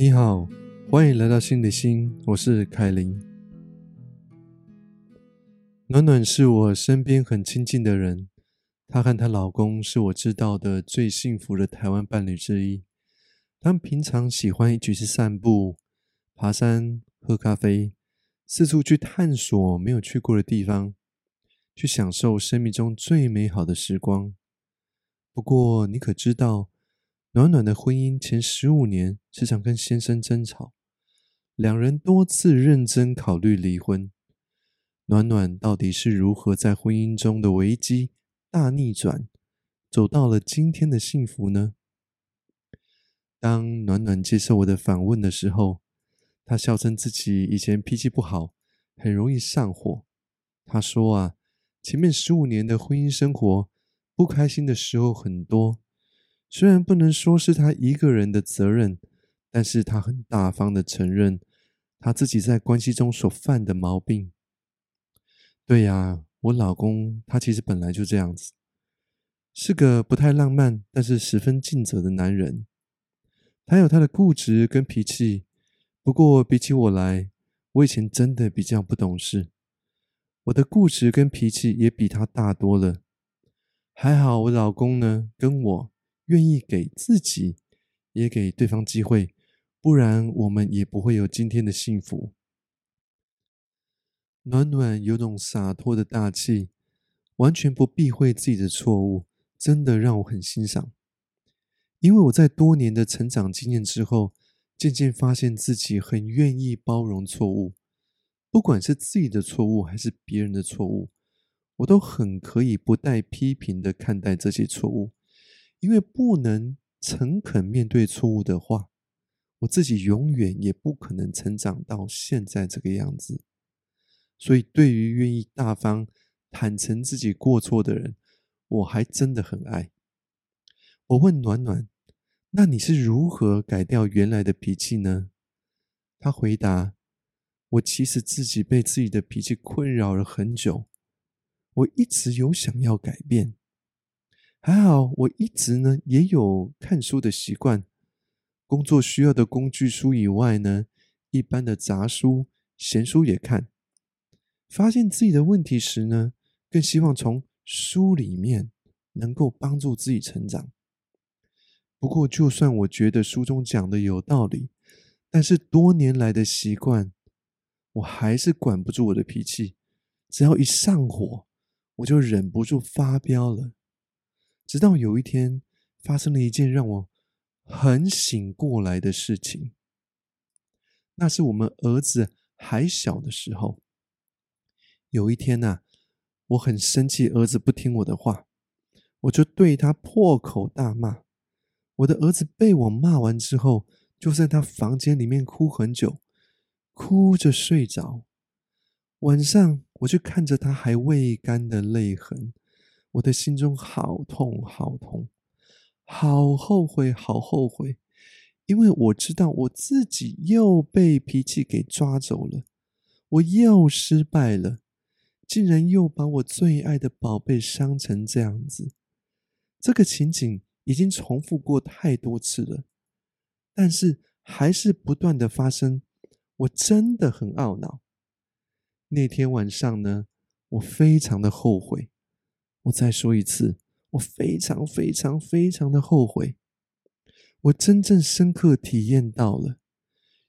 你好，欢迎来到心理心，我是凯琳。暖暖是我身边很亲近的人，她和她老公是我知道的最幸福的台湾伴侣之一。他们平常喜欢一起去散步、爬山、喝咖啡，四处去探索没有去过的地方，去享受生命中最美好的时光。不过，你可知道？暖暖的婚姻前十五年，时常跟先生争吵，两人多次认真考虑离婚。暖暖到底是如何在婚姻中的危机大逆转，走到了今天的幸福呢？当暖暖接受我的访问的时候，她笑称自己以前脾气不好，很容易上火。她说啊，前面十五年的婚姻生活，不开心的时候很多。虽然不能说是他一个人的责任，但是他很大方的承认他自己在关系中所犯的毛病。对呀，我老公他其实本来就这样子，是个不太浪漫，但是十分尽责的男人。他有他的固执跟脾气，不过比起我来，我以前真的比较不懂事，我的固执跟脾气也比他大多了。还好我老公呢，跟我。愿意给自己，也给对方机会，不然我们也不会有今天的幸福。暖暖有种洒脱的大气，完全不避讳自己的错误，真的让我很欣赏。因为我在多年的成长经验之后，渐渐发现自己很愿意包容错误，不管是自己的错误还是别人的错误，我都很可以不带批评的看待这些错误。因为不能诚恳面对错误的话，我自己永远也不可能成长到现在这个样子。所以，对于愿意大方坦诚自己过错的人，我还真的很爱。我问暖暖：“那你是如何改掉原来的脾气呢？”他回答：“我其实自己被自己的脾气困扰了很久，我一直有想要改变。”还好，我一直呢也有看书的习惯。工作需要的工具书以外呢，一般的杂书、闲书也看。发现自己的问题时呢，更希望从书里面能够帮助自己成长。不过，就算我觉得书中讲的有道理，但是多年来的习惯，我还是管不住我的脾气。只要一上火，我就忍不住发飙了。直到有一天，发生了一件让我很醒过来的事情。那是我们儿子还小的时候。有一天呐，我很生气，儿子不听我的话，我就对他破口大骂。我的儿子被我骂完之后，就在他房间里面哭很久，哭着睡着。晚上，我就看着他还未干的泪痕。我的心中好痛，好痛，好后悔，好后悔，因为我知道我自己又被脾气给抓走了，我又失败了，竟然又把我最爱的宝贝伤成这样子。这个情景已经重复过太多次了，但是还是不断的发生，我真的很懊恼。那天晚上呢，我非常的后悔。我再说一次，我非常非常非常的后悔。我真正深刻体验到了，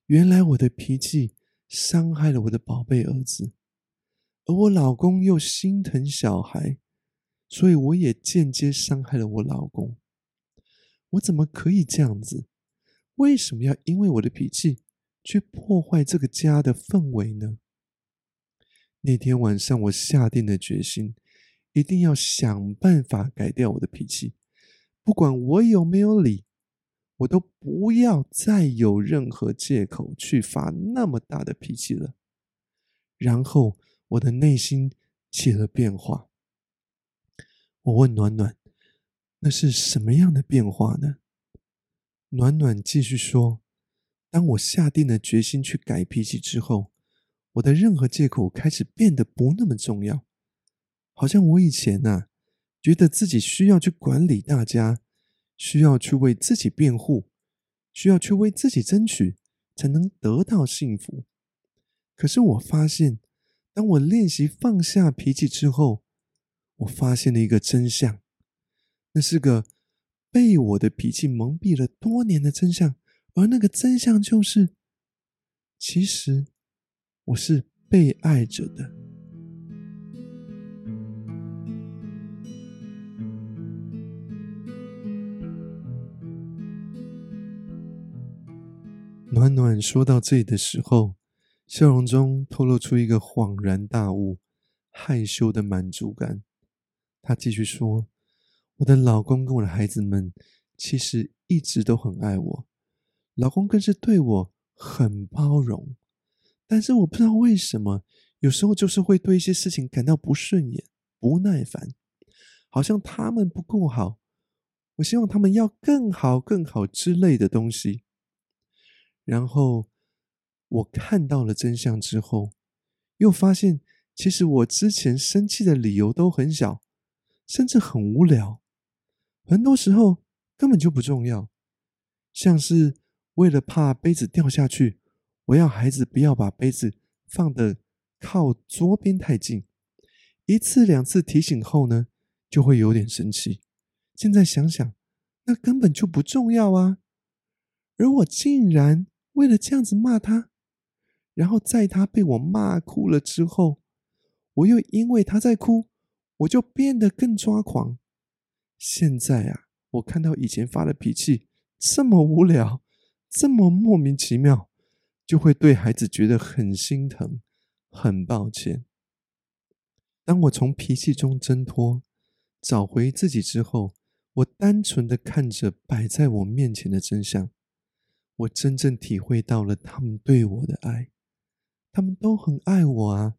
原来我的脾气伤害了我的宝贝儿子，而我老公又心疼小孩，所以我也间接伤害了我老公。我怎么可以这样子？为什么要因为我的脾气去破坏这个家的氛围呢？那天晚上，我下定了决心。一定要想办法改掉我的脾气，不管我有没有理，我都不要再有任何借口去发那么大的脾气了。然后我的内心起了变化。我问暖暖：“那是什么样的变化呢？”暖暖继续说：“当我下定了决心去改脾气之后，我的任何借口开始变得不那么重要。”好像我以前呐，觉得自己需要去管理大家，需要去为自己辩护，需要去为自己争取，才能得到幸福。可是我发现，当我练习放下脾气之后，我发现了一个真相，那是个被我的脾气蒙蔽了多年的真相。而那个真相就是，其实我是被爱着的。暖暖说到这里的时候，笑容中透露出一个恍然大悟、害羞的满足感。她继续说：“我的老公跟我的孩子们其实一直都很爱我，老公更是对我很包容。但是我不知道为什么，有时候就是会对一些事情感到不顺眼、不耐烦，好像他们不够好，我希望他们要更好、更好之类的东西。”然后我看到了真相之后，又发现其实我之前生气的理由都很小，甚至很无聊，很多时候根本就不重要。像是为了怕杯子掉下去，我要孩子不要把杯子放的靠桌边太近，一次两次提醒后呢，就会有点生气。现在想想，那根本就不重要啊，而我竟然。为了这样子骂他，然后在他被我骂哭了之后，我又因为他在哭，我就变得更抓狂。现在啊，我看到以前发的脾气这么无聊，这么莫名其妙，就会对孩子觉得很心疼，很抱歉。当我从脾气中挣脱，找回自己之后，我单纯的看着摆在我面前的真相。我真正体会到了他们对我的爱，他们都很爱我啊。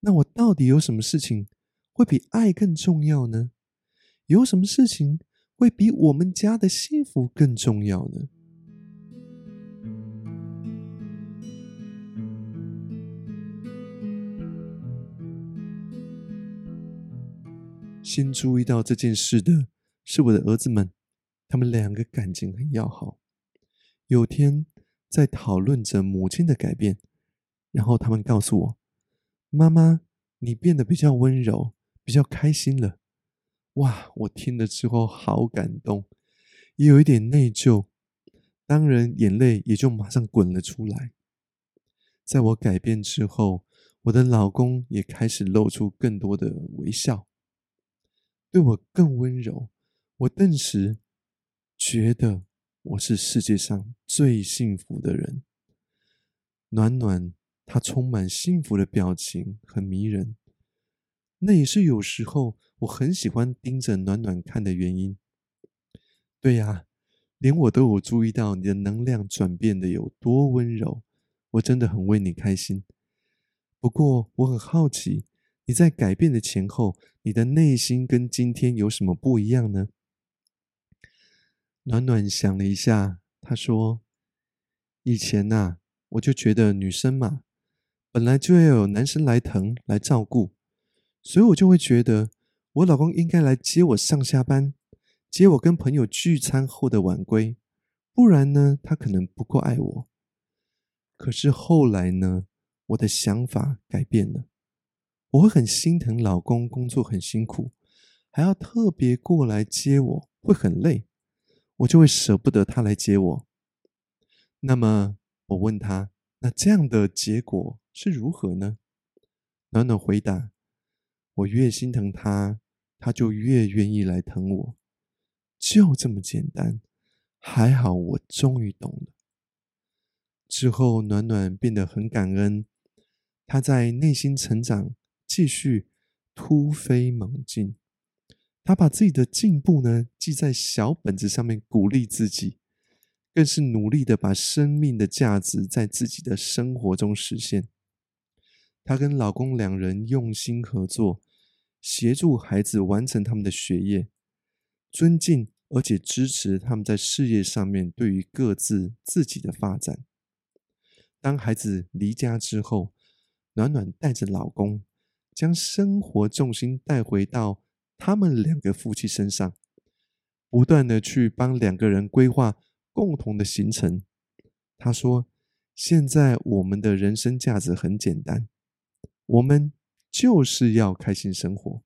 那我到底有什么事情会比爱更重要呢？有什么事情会比我们家的幸福更重要呢？先注意到这件事的是我的儿子们，他们两个感情很要好。有天在讨论着母亲的改变，然后他们告诉我：“妈妈，你变得比较温柔，比较开心了。”哇！我听了之后好感动，也有一点内疚，当然眼泪也就马上滚了出来。在我改变之后，我的老公也开始露出更多的微笑，对我更温柔。我顿时觉得。我是世界上最幸福的人。暖暖，她充满幸福的表情很迷人，那也是有时候我很喜欢盯着暖暖看的原因。对呀，连我都有注意到你的能量转变的有多温柔，我真的很为你开心。不过我很好奇，你在改变的前后，你的内心跟今天有什么不一样呢？暖暖想了一下，他说：“以前呐，我就觉得女生嘛，本来就要有男生来疼来照顾，所以我就会觉得我老公应该来接我上下班，接我跟朋友聚餐后的晚归，不然呢，他可能不够爱我。可是后来呢，我的想法改变了，我会很心疼老公工作很辛苦，还要特别过来接我，会很累。”我就会舍不得他来接我。那么我问他：“那这样的结果是如何呢？”暖暖回答：“我越心疼他，他就越愿意来疼我，就这么简单。还好我终于懂了。”之后，暖暖变得很感恩，他在内心成长，继续突飞猛进。他把自己的进步呢记在小本子上面，鼓励自己，更是努力的把生命的价值在自己的生活中实现。她跟老公两人用心合作，协助孩子完成他们的学业，尊敬而且支持他们在事业上面对于各自自己的发展。当孩子离家之后，暖暖带着老公将生活重心带回到。他们两个夫妻身上，不断的去帮两个人规划共同的行程。他说：“现在我们的人生价值很简单，我们就是要开心生活。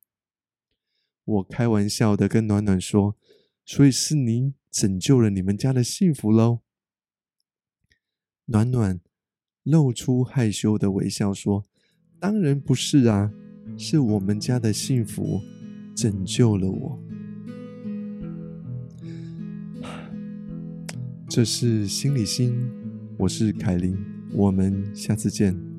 我开玩笑的跟暖暖说，所以是你拯救了你们家的幸福喽。暖暖露出害羞的微笑说：“当然不是啊，是我们家的幸福拯救了我。”这是心理心，我是凯琳，我们下次见。